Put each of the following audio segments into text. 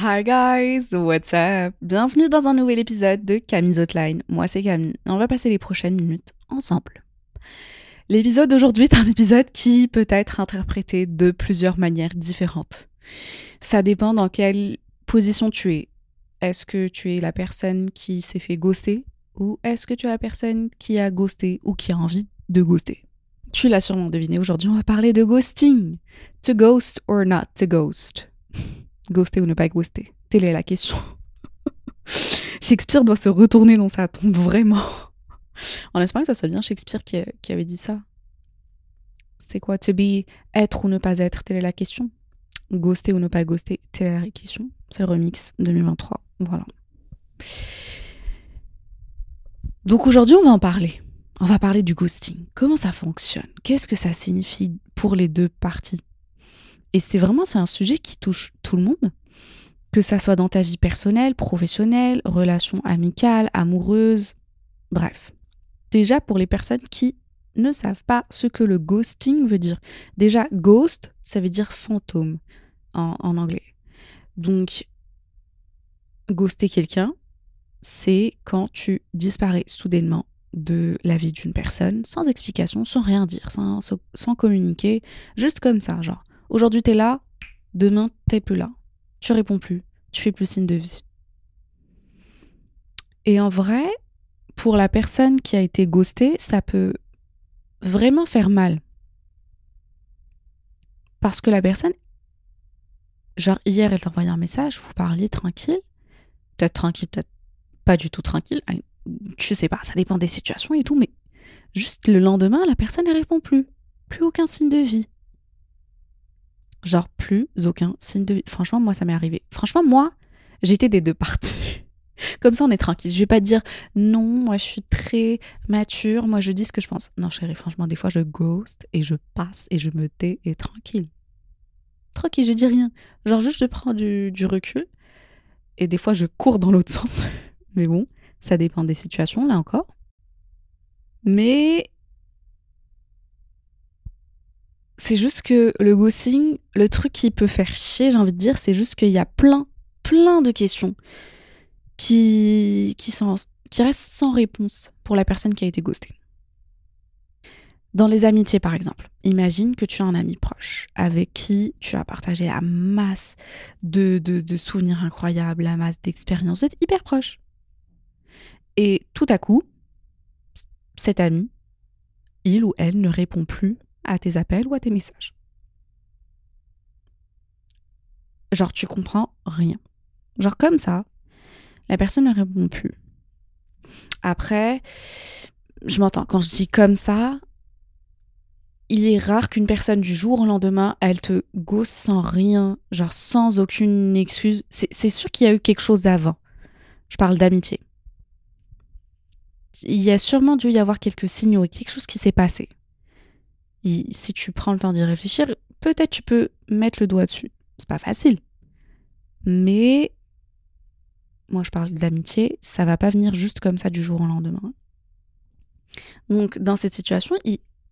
Hi guys, what's up? Bienvenue dans un nouvel épisode de Camille's Outline. Moi c'est Camille. On va passer les prochaines minutes ensemble. L'épisode d'aujourd'hui est un épisode qui peut être interprété de plusieurs manières différentes. Ça dépend dans quelle position tu es. Est-ce que tu es la personne qui s'est fait ghoster ou est-ce que tu es la personne qui a ghosté ou qui a envie de ghoster? Tu l'as sûrement deviné, aujourd'hui on va parler de ghosting. To ghost or not to ghost? Ghoster ou ne pas ghoster Telle est la question. Shakespeare doit se retourner dans sa tombe, vraiment. En espérant que ça soit bien Shakespeare qui, avait dit ça. C'est quoi To be, être ou ne pas être Telle est la question. Ghoster ou ne pas ghoster Telle est la question. C'est le remix 2023. Voilà. Donc aujourd'hui, on va en parler. On va parler du ghosting. Comment ça fonctionne? Qu'est-ce que ça signifie pour les deux parties? Et c'est vraiment c'est un sujet qui touche tout le monde, que ça soit dans ta vie personnelle, professionnelle, relation amicale, amoureuse, bref. Déjà pour les personnes qui ne savent pas ce que le ghosting veut dire. Déjà, ghost, ça veut dire fantôme en, anglais. Donc, ghoster quelqu'un, c'est quand tu disparais soudainement de la vie d'une personne, sans explication, sans rien dire, sans, sans communiquer, juste comme ça, genre, aujourd'hui t'es là, demain t'es plus là, tu réponds plus, tu fais plus signe de vie. Et en vrai, pour la personne qui a été ghostée, ça peut vraiment faire mal. Parce que la personne, genre hier elle t'a envoyé un message, vous parliez tranquille, peut-être tranquille, peut-être pas du tout tranquille. Je sais pas, ça dépend des situations et tout, mais juste le lendemain, la personne ne répond plus. Plus aucun signe de vie. Genre plus aucun signe de vie. Franchement, moi, ça m'est arrivé. Franchement, moi, j'étais des deux parties. Comme ça, on est tranquille. Je vais pas dire non, moi, je suis très mature, moi, je dis ce que je pense. Non, chérie, franchement, des fois, je ghost et je passe et je me tais et tranquille. Tranquille, je dis rien. Genre, juste, je prends du, du recul et des fois, je cours dans l'autre sens. Mais bon, ça dépend des situations, là encore. Mais c'est juste que le ghosting, le truc qui peut faire chier, j'ai envie de dire, c'est juste qu'il y a plein, plein de questions qui, qui, restent sans réponse pour la personne qui a été ghostée. Dans les amitiés, par exemple, imagine que tu as un ami proche avec qui tu as partagé la masse de, de, de souvenirs incroyables, la masse d'expériences. Vous êtes hyper proche. Et tout à coup, cet ami, il ou elle ne répond plus à tes appels ou à tes messages. Genre, tu comprends rien. Genre, comme ça, la personne ne répond plus. Après, je m'entends, quand je dis comme ça, il est rare qu'une personne du jour au lendemain, elle te gosse sans rien, genre sans aucune excuse. C'est sûr qu'il y a eu quelque chose avant. Je parle d'amitié il y a sûrement dû y avoir quelques signaux et quelque chose qui s'est passé. Si tu prends le temps d'y réfléchir, peut-être tu peux mettre le doigt dessus. C'est pas facile. Mais moi je parle d'amitié, ça va pas venir juste comme ça du jour au lendemain. Donc dans cette situation,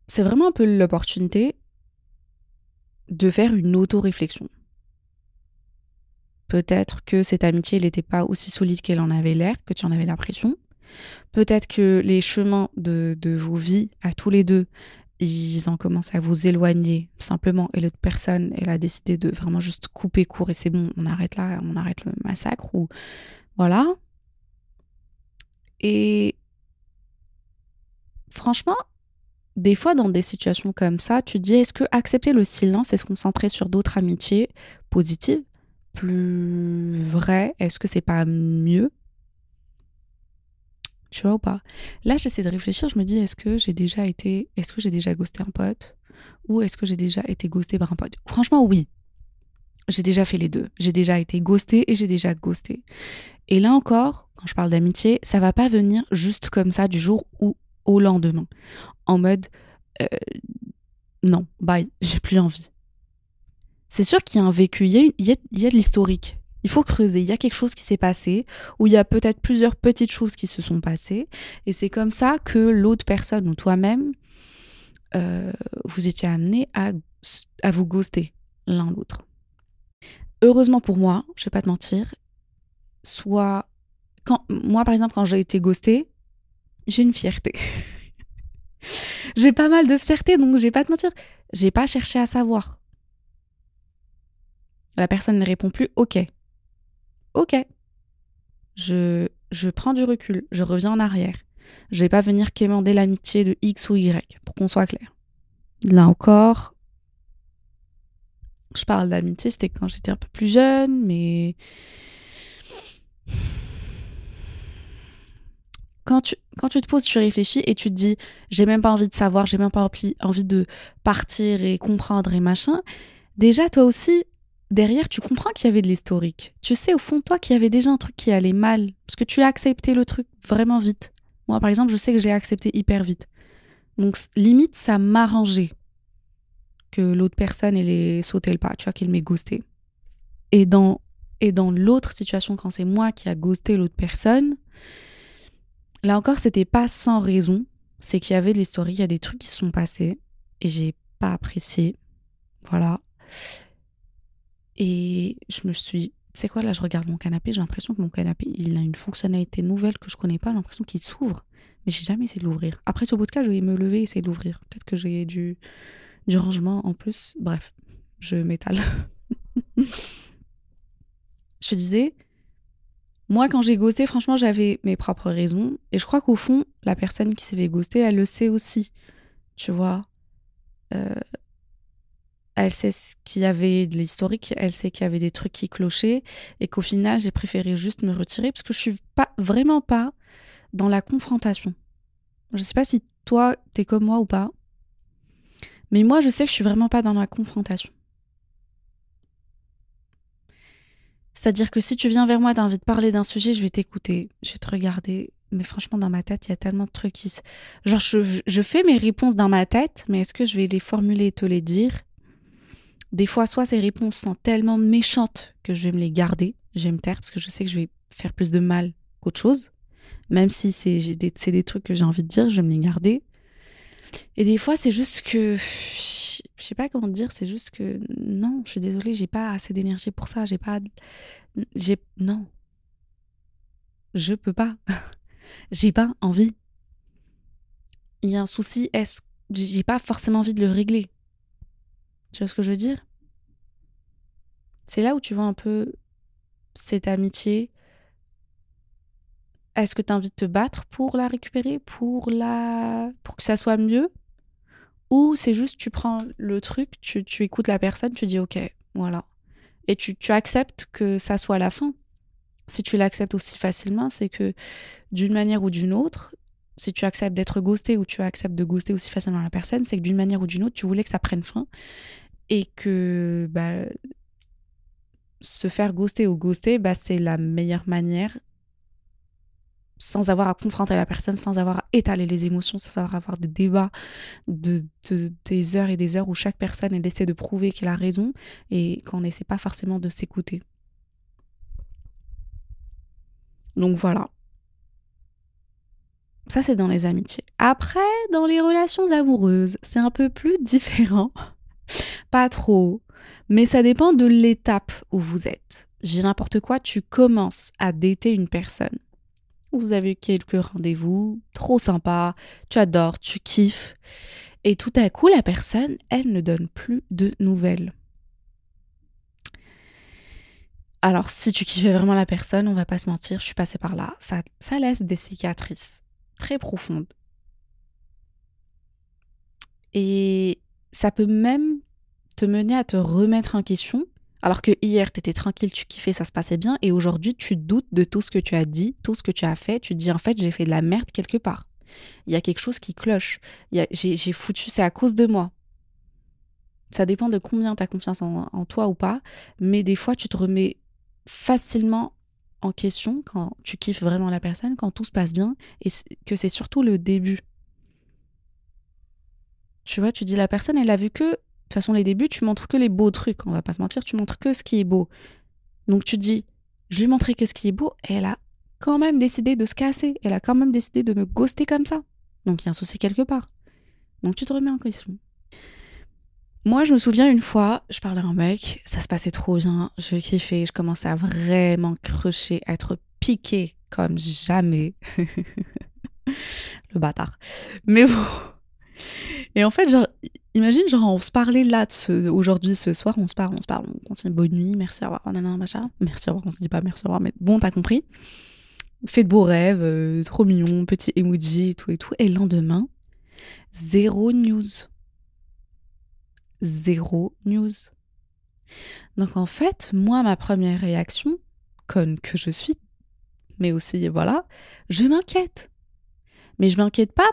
c'est vraiment un peu l'opportunité de faire une auto-réflexion. Peut-être que cette amitié n'était pas aussi solide qu'elle en avait l'air, que tu en avais l'impression. Peut-être que les chemins de, vos vies à tous les deux, ils ont commencé à vous éloigner simplement et l'autre personne, elle a décidé de vraiment juste couper court et c'est bon, on arrête là, on arrête le massacre ou voilà. Et franchement, des fois dans des situations comme ça, tu te dis est-ce que accepter le silence et se concentrer sur d'autres amitiés positives, plus vraies, est-ce que c'est pas mieux? Tu vois ou pas Là, j'essaie de réfléchir, je me dis, est-ce que j'ai déjà été, est-ce que j'ai déjà ghosté un pote ou est-ce que j'ai déjà été ghosté par un pote? Franchement, oui. J'ai déjà fait les deux. J'ai déjà été ghosté et j'ai déjà ghosté. Et là encore, quand je parle d'amitié, ça va pas venir juste comme ça du jour ou au lendemain. En mode, euh, non, bye, j'ai plus envie. C'est sûr qu'il y a un vécu, il y a, il y a de l'historique. Il faut creuser. Il y a quelque chose qui s'est passé, ou il y a peut-être plusieurs petites choses qui se sont passées. Et c'est comme ça que l'autre personne ou toi-même, euh, vous étiez amené à, vous ghoster l'un l'autre. Heureusement pour moi, je vais pas te mentir, soit quand moi par exemple quand j'ai été ghostée, j'ai une fierté. j'ai pas mal de fierté donc je vais pas te mentir, j'ai pas cherché à savoir. La personne ne répond plus, ok. Ok. Je, je prends du recul, je reviens en arrière. Je vais pas venir quémander l'amitié de X ou Y, pour qu'on soit clair. Là encore, je parle d'amitié, c'était quand j'étais un peu plus jeune, mais quand tu, quand tu te poses, tu réfléchis et tu te dis, j'ai même pas envie de savoir, j'ai même pas envie de partir et comprendre et machin. Déjà, toi aussi, derrière, tu comprends qu'il y avait de l'historique. Tu sais au fond de toi qu'il y avait déjà un truc qui allait mal, parce que tu as accepté le truc vraiment vite. Moi, par exemple, je sais que j'ai accepté hyper vite. Donc, limite, ça m'arrangeait que l'autre personne, elle ait sauté le pas, tu vois, qu'elle m'ait ghosté. Et dans, et dans l'autre situation, quand c'est moi qui a ghosté l'autre personne, là encore, c'était pas sans raison. C'est qu'il y avait de l'histoire, il y a des trucs qui se sont passés et j'ai pas apprécié. Voilà. Et je me suis c'est quoi là je regarde mon canapé j'ai l'impression que mon canapé il a une fonctionnalité nouvelle que je connais pas j'ai l'impression qu'il s'ouvre mais j'ai jamais essayé de l'ouvrir. Après ce podcast je vais me lever et essayer de l'ouvrir. Peut-être que j'ai du du rangement en plus. Bref je m'étale. Je te disais moi quand j'ai ghosté franchement j'avais mes propres raisons. Et je crois qu'au fond la personne qui s'est fait ghoster elle le sait aussi. Tu vois euh, elle sait qu'il y avait de l'historique, elle sait qu'il y avait des trucs qui clochaient et qu'au final, j'ai préféré juste me retirer parce que je suis pas vraiment pas dans la confrontation. Je sais pas si toi, t'es comme moi ou pas, mais moi, je sais que je suis vraiment pas dans la confrontation. C'est-à-dire que si tu viens vers moi, t'as envie de parler d'un sujet, je vais t'écouter, je vais te regarder. Mais franchement, dans ma tête, il y a tellement de trucs qui se... Genre, je, je fais mes réponses dans ma tête, mais est-ce que je vais les formuler et te les dire? Des fois, soit ces réponses sont tellement méchantes que je vais me les garder, je vais me taire parce que je sais que je vais faire plus de mal qu'autre chose. Même si c'est des, trucs que j'ai envie de dire, je vais me les garder. Et des fois, c'est juste que. Je sais pas comment dire, c'est juste que. Non, je suis désolée, j'ai pas assez d'énergie pour ça. J'ai pas. J'ai. Non. Je peux pas. j'ai pas envie. Il y a un souci, est-ce. J'ai pas forcément envie de le régler. Tu vois ce que je veux dire? C'est là où tu vois un peu cette amitié. Est-ce que tu as envie de te battre pour la récupérer, pour, la... pour que ça soit mieux? Ou c'est juste tu prends le truc, tu, tu, écoutes la personne, tu dis ok, voilà. Et tu, tu acceptes que ça soit la fin. Si tu l'acceptes aussi facilement, c'est que d'une manière ou d'une autre, si tu acceptes d'être ghosté ou tu acceptes de ghoster aussi facilement la personne, c'est que d'une manière ou d'une autre, tu voulais que ça prenne fin et que bah, se faire ghoster ou ghoster, bah, c'est la meilleure manière sans avoir à confronter la personne, sans avoir à étaler les émotions, sans avoir à avoir des débats de, des heures et des heures où chaque personne essaie de prouver qu'elle a raison et qu'on n'essaie pas forcément de s'écouter. Donc voilà. Ça, c'est dans les amitiés. Après, dans les relations amoureuses, c'est un peu plus différent. Pas trop. Mais ça dépend de l'étape où vous êtes. J'ai n'importe quoi, tu commences à dater une personne. Vous avez quelques rendez-vous, trop sympa, tu adores, tu kiffes. Et tout à coup, la personne, elle ne donne plus de nouvelles. Alors, si tu kiffais vraiment la personne, on va pas se mentir, je suis passée par là. Ça, ça laisse des cicatrices très profondes. Et ça peut même te mener à te remettre en question. Alors que hier, tu étais tranquille, tu kiffais, ça se passait bien. Et aujourd'hui, tu doutes de tout ce que tu as dit, tout ce que tu as fait. Tu te dis, en fait, j'ai fait de la merde quelque part. Il y a quelque chose qui cloche. J'ai foutu, c'est à cause de moi. Ça dépend de combien tu as confiance en, en toi ou pas, mais des fois, tu te remets facilement en question quand tu kiffes vraiment la personne, quand tout se passe bien, et que c'est surtout le début. Tu vois, tu dis la personne, elle a vu que, toute façon, les débuts, tu montres que les beaux trucs, on va pas se mentir, tu montres que ce qui est beau. Donc tu dis, je lui ai montré que ce qui est beau, et elle a quand même décidé de se casser, elle a quand même décidé de me ghoster comme ça. Donc il y a un souci quelque part. Donc tu te remets en question. Moi, je me souviens une fois, je parlais à un mec, ça se passait trop bien, je kiffais, je commençais à vraiment crocher, à être piqué comme jamais. Le bâtard. Mais bon. Et en fait, genre, imagine, genre, on se parlait là aujourd'hui, ce soir, on se parle, on se parle, on continue, bonne nuit, merci, au revoir, nanana, machin. Merci, au revoir, on se dit pas merci, au revoir, mais bon, t'as compris. Fait de beaux rêves, euh, trop mignon, petit emoji, tout et tout. Et le lendemain, zéro news zéro news. Donc en fait, moi, ma première réaction, conne que je suis, mais aussi, voilà, je m'inquiète. Mais je m'inquiète pas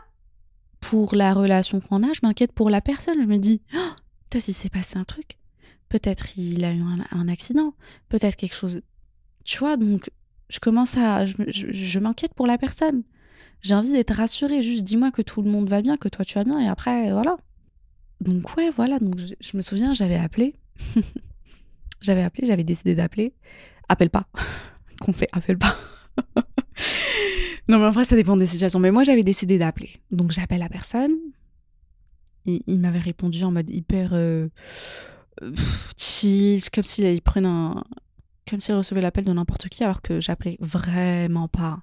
pour la relation qu'on a, je m'inquiète pour la personne. Je me dis, oh, peut s'il s'est passé un truc. Peut-être il a eu un, accident. Peut-être quelque chose. Tu vois, donc je commence à. Je, m'inquiète pour la personne. J'ai envie d'être rassurée. Juste dis-moi que tout le monde va bien, que toi tu vas bien, et après, voilà. Donc ouais, voilà, donc je, me souviens, j'avais appelé. j'avais appelé, j'avais décidé d'appeler. Appelle pas. Conseil, appelle pas. non mais en vrai, ça dépend des situations. Mais moi, j'avais décidé d'appeler. Donc j'appelle la personne. Il, m'avait répondu en mode hyper euh, chill, comme s'il prenait un... Comme s'il recevait l'appel de n'importe qui, alors que j'appelais vraiment pas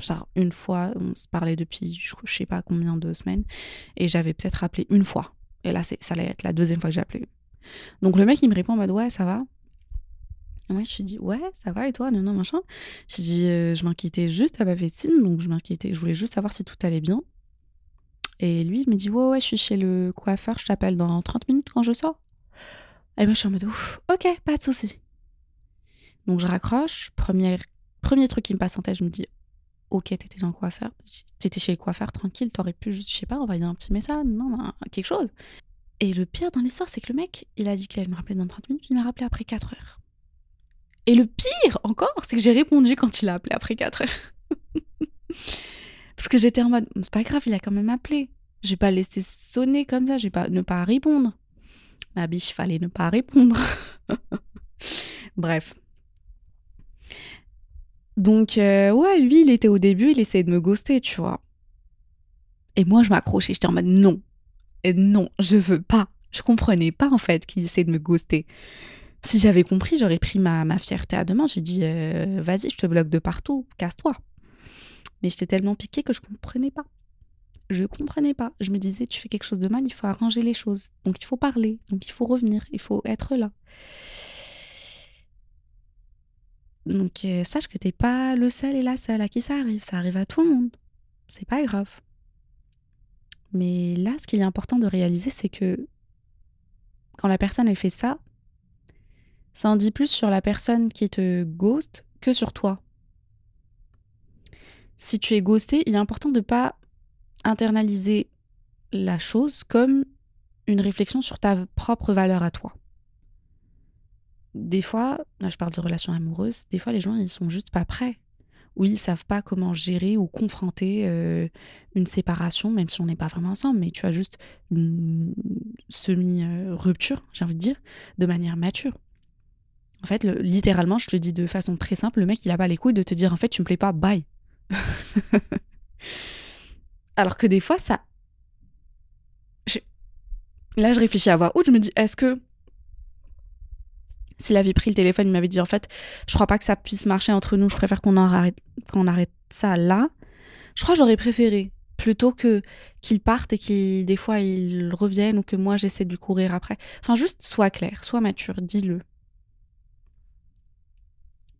genre une fois, on se parlait depuis je, sais pas combien de semaines, et j'avais peut-être appelé une fois. Et là, ça allait être la deuxième fois que appelé. Donc le mec, il me répond en mode ouais, ça va. Moi, je lui dis ouais, ça va et toi, non, non, machin. Je dis euh, je m'inquiétais juste à ma médecine, donc je m'inquiétais, je voulais juste savoir si tout allait bien. Et lui, il me dit ouais, ouais, je suis chez le coiffeur, je t'appelle dans 30 minutes quand je sors. Et moi, je suis en mode ouf, ok, pas de souci. Donc je raccroche, premier, premier truc qui me passe en tête, je me dis ok, t'étais dans le coiffeur, t'étais chez le coiffeur tranquille, t'aurais pu je sais pas, envoyer un petit message, non, quelque chose. Et le pire dans l'histoire, c'est que le mec, il a dit qu'il allait me rappeler dans 30 minutes, il m'a rappelé après 4 heures. Et le pire encore, c'est que j'ai répondu quand il a appelé après 4 heures. Parce que j'étais en mode, c'est pas grave, il a quand même appelé. J'ai pas laissé sonner comme ça, j'ai pas ne pas répondre. Ma biche, fallait ne pas répondre. Bref. Donc, euh, ouais, lui, il était au début, il essayait de me ghoster, tu vois. Et moi, je m'accrochais, j'étais en mode non. Non, je veux pas. Je comprenais pas, en fait, qu'il essayait de me ghoster. Si j'avais compris, j'aurais pris ma, fierté à deux mains. J'ai dit, euh, vas-y, je te bloque de partout, casse-toi. Mais j'étais tellement piquée que je comprenais pas. Je comprenais pas. Je me disais, tu fais quelque chose de mal, il faut arranger les choses. Donc, il faut parler. Donc, il faut revenir. Il faut être là. Donc euh, sache que t'es pas le seul et la seule à qui ça arrive. Ça arrive à tout le monde. C'est pas grave. Mais là, ce qu'il est important de réaliser, c'est que quand la personne elle fait ça, ça en dit plus sur la personne qui te ghost que sur toi. Si tu es ghosté, il est important de pas internaliser la chose comme une réflexion sur ta propre valeur à toi des fois, là je parle de relations amoureuses, des fois les gens ils sont juste pas prêts ou ils savent pas comment gérer ou confronter euh, une séparation, même si on n'est pas vraiment ensemble, mais tu as juste une semi-rupture, j'ai envie de dire, de manière mature. En fait, littéralement, je te le dis de façon très simple, le mec il a pas les couilles de te dire en fait tu me plais pas, bye. Alors que des fois ça. Là je réfléchis à voix haute, je me dis est-ce que s'il avait pris le téléphone, il m'avait dit en fait, je crois pas que ça puisse marcher entre nous, je préfère qu'on arrête, arrête ça là. Je crois que j'aurais préféré plutôt que qu'il parte et qu'il des fois il revienne ou que moi j'essaie de lui courir après. Enfin juste sois clair, sois mature, dis-le.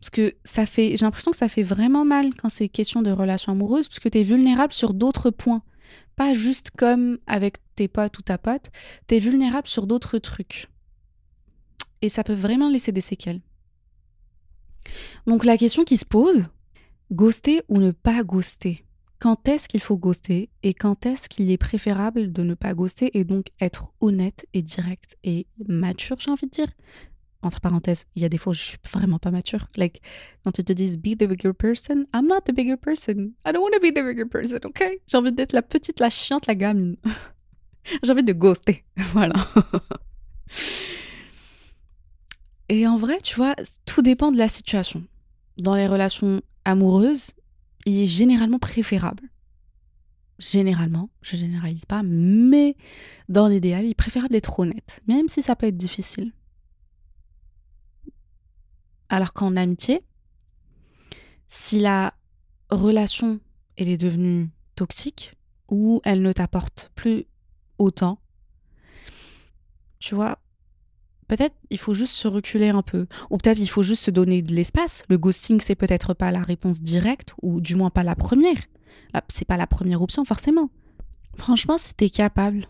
Parce que ça fait j'ai l'impression que ça fait vraiment mal quand c'est question de relations amoureuses parce que tu es vulnérable sur d'autres points. Pas juste comme avec tes potes ou ta pote, tu es vulnérable sur d'autres trucs et ça peut vraiment laisser des séquelles. Donc la question qui se pose, ghoster ou ne pas ghoster? Quand est-ce qu'il faut ghoster et quand est-ce qu'il est préférable de ne pas ghoster et donc être honnête et direct et mature, j'ai envie de dire? Entre parenthèses, il y a des fois où je suis vraiment pas mature. Like, quand ils te disent be the bigger person, I'm not the bigger person. I don't want to be the bigger person, ok? J'ai envie d'être la petite, la chiante, la gamine. j'ai envie de ghoster. voilà. et en vrai, tu vois, tout dépend de la situation. Dans les relations amoureuses, il est généralement préférable. Généralement, je généralise pas, mais dans l'idéal, il est préférable d'être honnête, même si ça peut être difficile. Alors qu'en amitié, si la relation elle est devenue toxique ou elle ne t'apporte plus autant, tu vois, peut-être il faut juste se reculer un peu. Ou peut-être il faut juste se donner de l'espace. Le ghosting, c'est peut-être pas la réponse directe, ou du moins pas la première. C'est pas la première option, forcément. Franchement, si t'es capable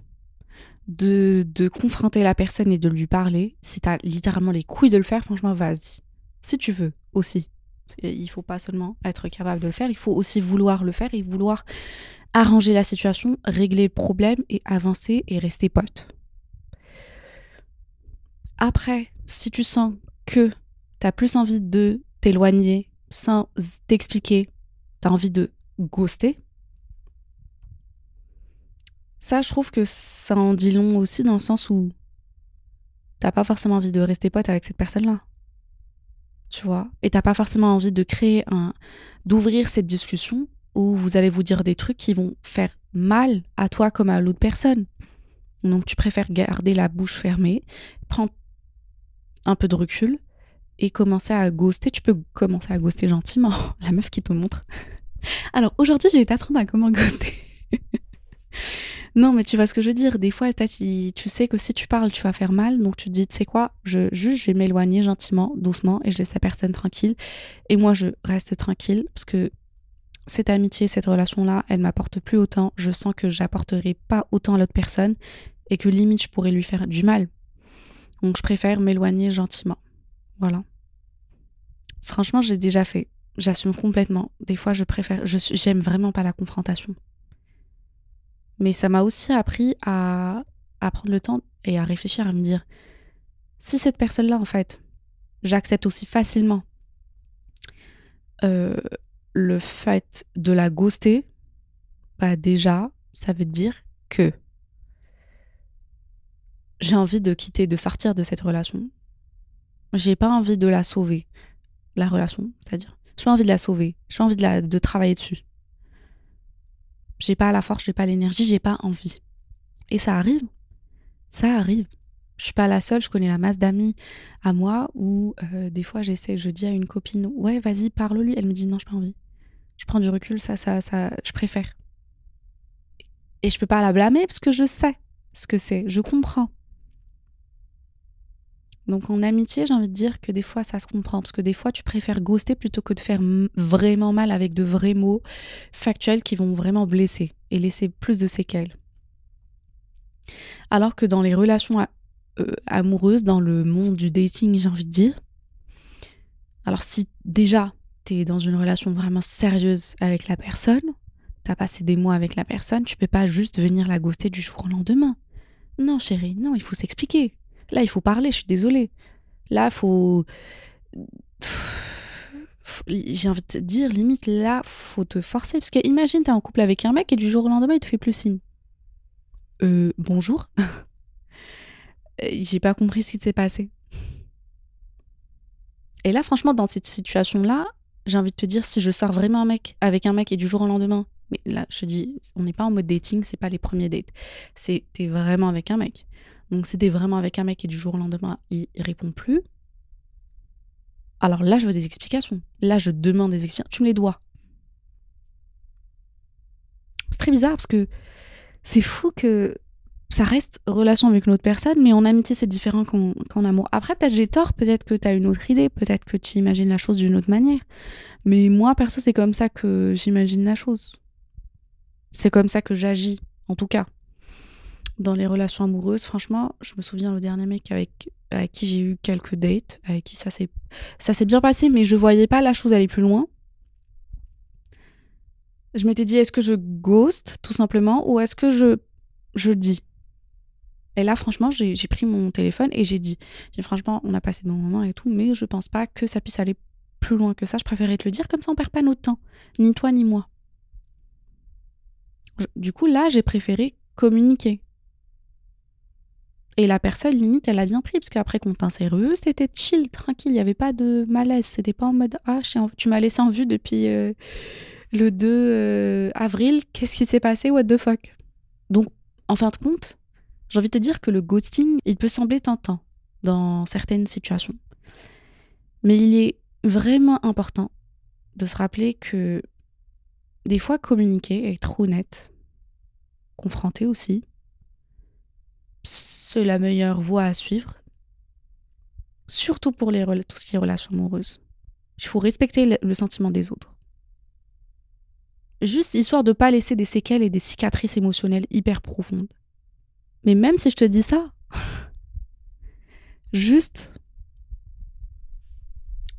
de, de confronter la personne et de lui parler, si t'as littéralement les couilles de le faire, franchement, vas-y. Si tu veux, aussi. Il faut pas seulement être capable de le faire, il faut aussi vouloir le faire et vouloir arranger la situation, régler le problème et avancer et rester pote. Après, si tu sens que tu as plus envie de t'éloigner sans t'expliquer, tu as envie de ghoster, ça, je trouve que ça en dit long aussi dans le sens où t'as pas forcément envie de rester pote avec cette personne-là. Tu vois Et t'as pas forcément envie de créer un. d'ouvrir cette discussion où vous allez vous dire des trucs qui vont faire mal à toi comme à l'autre personne. Donc tu préfères garder la bouche fermée, prendre un peu de recul et commencer à ghoster. Tu peux commencer à ghoster gentiment. La meuf qui te montre. Alors aujourd'hui, je vais t'apprendre à comment ghoster. Non, mais tu vois ce que je veux dire. Des fois, tu sais que si tu parles, tu vas faire mal. Donc tu te dis, tu sais quoi, je, juste, je vais m'éloigner gentiment, doucement, et je laisse la personne tranquille. Et moi, je reste tranquille parce que cette amitié, cette relation-là, elle m'apporte plus autant. Je sens que j'apporterai pas autant à l'autre personne et que limite, je pourrais lui faire du mal. Donc je préfère m'éloigner gentiment. Voilà. Franchement, j'ai déjà fait. J'assume complètement. Des fois, je préfère. Je j'aime vraiment pas la confrontation. Mais ça m'a aussi appris à, prendre le temps et à réfléchir, à me dire si cette personne-là, en fait, j'accepte aussi facilement euh, le fait de la ghoster, bah déjà, ça veut dire que j'ai envie de quitter, de sortir de cette relation. J'ai pas envie de la sauver, la relation, c'est-à-dire. J'ai pas envie de la sauver. J'ai pas envie de, la, de travailler dessus. J'ai pas la force, j'ai pas l'énergie, j'ai pas envie. Et ça arrive. Ça arrive. Je suis pas la seule, je connais la masse d'amis à moi où euh, des fois j'essaie, je dis à une copine, ouais, vas-y, parle-lui. Elle me dit, non, j'ai pas envie. Je prends du recul, ça, ça, ça, je préfère. Et je peux pas la blâmer parce que je sais ce que c'est, je comprends. Donc en amitié, j'ai envie de dire que des fois ça se comprend, parce que des fois tu préfères ghoster plutôt que de faire vraiment mal avec de vrais mots factuels qui vont vraiment blesser et laisser plus de séquelles. Alors que dans les relations euh, amoureuses, dans le monde du dating, j'ai envie de dire, alors si déjà tu es dans une relation vraiment sérieuse avec la personne, tu as passé des mois avec la personne, tu peux pas juste venir la ghoster du jour au lendemain. Non chérie, non, il faut s'expliquer. Là, il faut parler, je suis désolée. Là, faut. J'ai envie de te dire, limite, là, faut te forcer. Parce que imagine, t'es en couple avec un mec et du jour au lendemain, il te fait plus signe. Euh, bonjour. J'ai pas compris ce qui s'est passé. Et là, franchement, dans cette situation-là, j'ai envie de te dire, si je sors vraiment un mec, avec un mec et du jour au lendemain, mais là, je te dis, on n'est pas en mode dating, c'est pas les premiers dates. C'est t'es vraiment avec un mec. Donc c'était vraiment avec un mec et du jour au lendemain, il, répond plus. Alors là, je veux des explications. Là, je demande des explications. Tu me les dois. C'est très bizarre parce que c'est fou que ça reste relation avec une autre personne, mais en amitié, c'est différent qu'en amour. Après, peut-être j'ai tort, peut-être que tu as une autre idée, peut-être que tu imagines la chose d'une autre manière. Mais moi, perso, c'est comme ça que j'imagine la chose. C'est comme ça que j'agis, en tout cas dans les relations amoureuses, franchement, je me souviens le dernier mec avec, qui j'ai eu quelques dates, avec qui ça s'est, ça s'est bien passé, mais je voyais pas la chose aller plus loin. Je m'étais dit, est-ce que je ghost, tout simplement, ou est-ce que je, je dis? Et là, franchement, j'ai pris mon téléphone et j'ai dit, franchement, on a passé de bons moments et tout, mais je pense pas que ça puisse aller plus loin que ça. Je préférais te le dire, comme ça on perd pas notre temps. Ni toi, ni moi. Du coup, là, j'ai préféré communiquer. Et la personne, limite, elle a bien pris, parce qu'après qu'on sérieux, c'était chill, tranquille, il n'y avait pas de malaise. C'était pas en mode Ah, tu m'as laissé en vue depuis euh, le 2 euh, avril, qu'est-ce qui s'est passé, what the fuck? Donc, en fin de compte, j'ai envie de te dire que le ghosting, il peut sembler tentant dans certaines situations. Mais il est vraiment important de se rappeler que des fois, communiquer, être honnête, confronter aussi, c'est la meilleure voie à suivre. Surtout pour les, tout ce qui est relations amoureuses. Il faut respecter le, sentiment des autres. Juste histoire de pas laisser des séquelles et des cicatrices émotionnelles hyper profondes. Mais même si je te dis ça, juste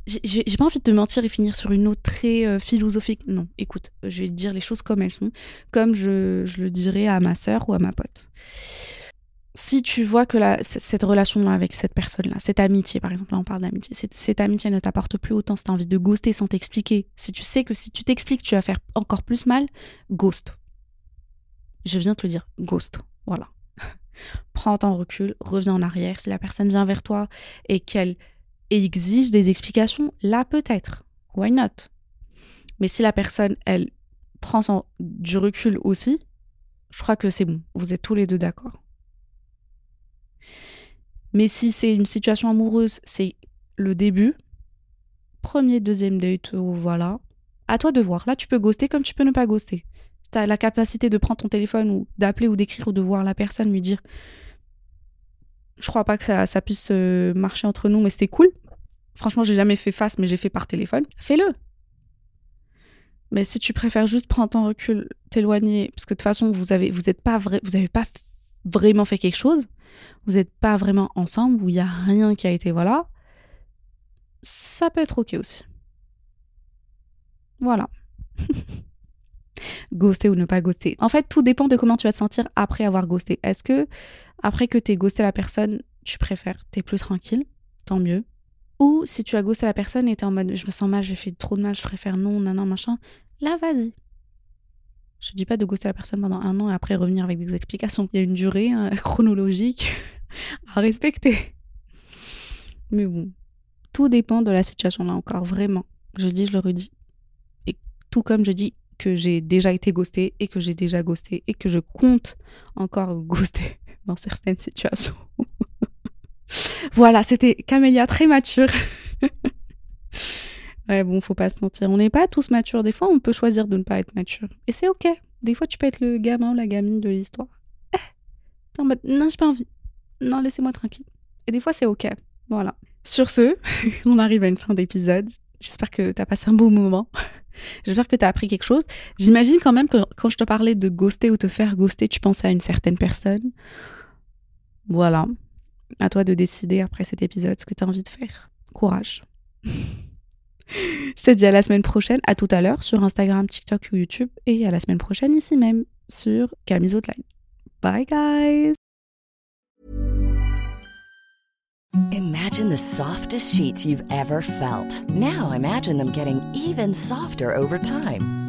j'ai pas envie de te mentir et finir sur une note très euh, philosophique. Non, écoute, je vais dire les choses comme elles sont, comme je, je le dirais à ma sœur ou à ma pote si tu vois que cette relation-là avec cette personne-là, cette amitié, par exemple, là on parle d'amitié, cette, amitié ne t'apporte plus autant, si tu as envie de ghoster sans t'expliquer, si tu sais que si tu t'expliques, tu vas faire encore plus mal, ghost. Je viens te le dire, ghost. Voilà. Prends ton recul, reviens en arrière. Si la personne vient vers toi et qu'elle exige des explications, là peut-être. Why not? Mais si la personne, elle prend son, du recul aussi, je crois que c'est bon. Vous êtes tous les deux d'accord. Mais si c'est une situation amoureuse, c'est le début, premier, deuxième date, ou voilà. À toi de voir. Là, tu peux ghoster comme tu peux ne pas ghoster. Tu as la capacité de prendre ton téléphone ou d'appeler ou d'écrire ou de voir la personne, lui dire Je crois pas que ça, puisse euh, marcher entre nous, mais c'était cool. Franchement, j'ai jamais fait face, mais j'ai fait par téléphone. Fais-le. Mais si tu préfères juste prendre ton recul, t'éloigner, parce que de toute façon, vous avez, vous pas vous pas vraiment fait quelque chose, vous n'êtes pas vraiment ensemble, où il n'y a rien qui a été voilà, ça peut être ok aussi. Voilà. ghoster ou ne pas ghoster. En fait, tout dépend de comment tu vas te sentir après avoir ghosté. Est-ce que, après que tu aies ghosté la personne, tu préfères, tu es plus tranquille, tant mieux. Ou si tu as ghosté la personne et tu es en mode je me sens mal, j'ai fait trop de mal, je préfère non, non, non, machin, là, vas-y. Je dis pas de ghoster la personne pendant un an et après revenir avec des explications. Il y a une durée hein, chronologique à respecter. Mais bon, tout dépend de la situation là encore, vraiment. Je dis, je le redis. Et tout comme je dis que j'ai déjà été ghosté et que j'ai déjà ghosté et que je compte encore ghoster dans certaines situations. voilà, c'était Camélia très mature. Ouais, bon, faut pas se mentir. On n'est pas tous matures. Des fois, on peut choisir de ne pas être mature. Et c'est ok. Des fois, tu peux être le gamin ou la gamine de l'histoire. Eh, en mode, non, j'ai pas envie non, laissez-moi tranquille. Et des fois, c'est OK. Voilà. Sur ce, on arrive à une fin d'épisode. J'espère que tu as passé un beau moment. J'espère que tu as appris quelque chose. J'imagine quand même que quand je te parlais de ghoster ou te faire ghoster, tu pensais à une certaine personne. Voilà. À toi de décider après cet épisode ce que tu as envie de faire. Courage. te dis à la semaine prochaine, à tout à l'heure sur Instagram, TikTok ou YouTube et à la semaine prochaine ici même sur Camille's Outline. Bye guys Imagine the softest sheets you've ever felt. Now imagine them getting even softer over time.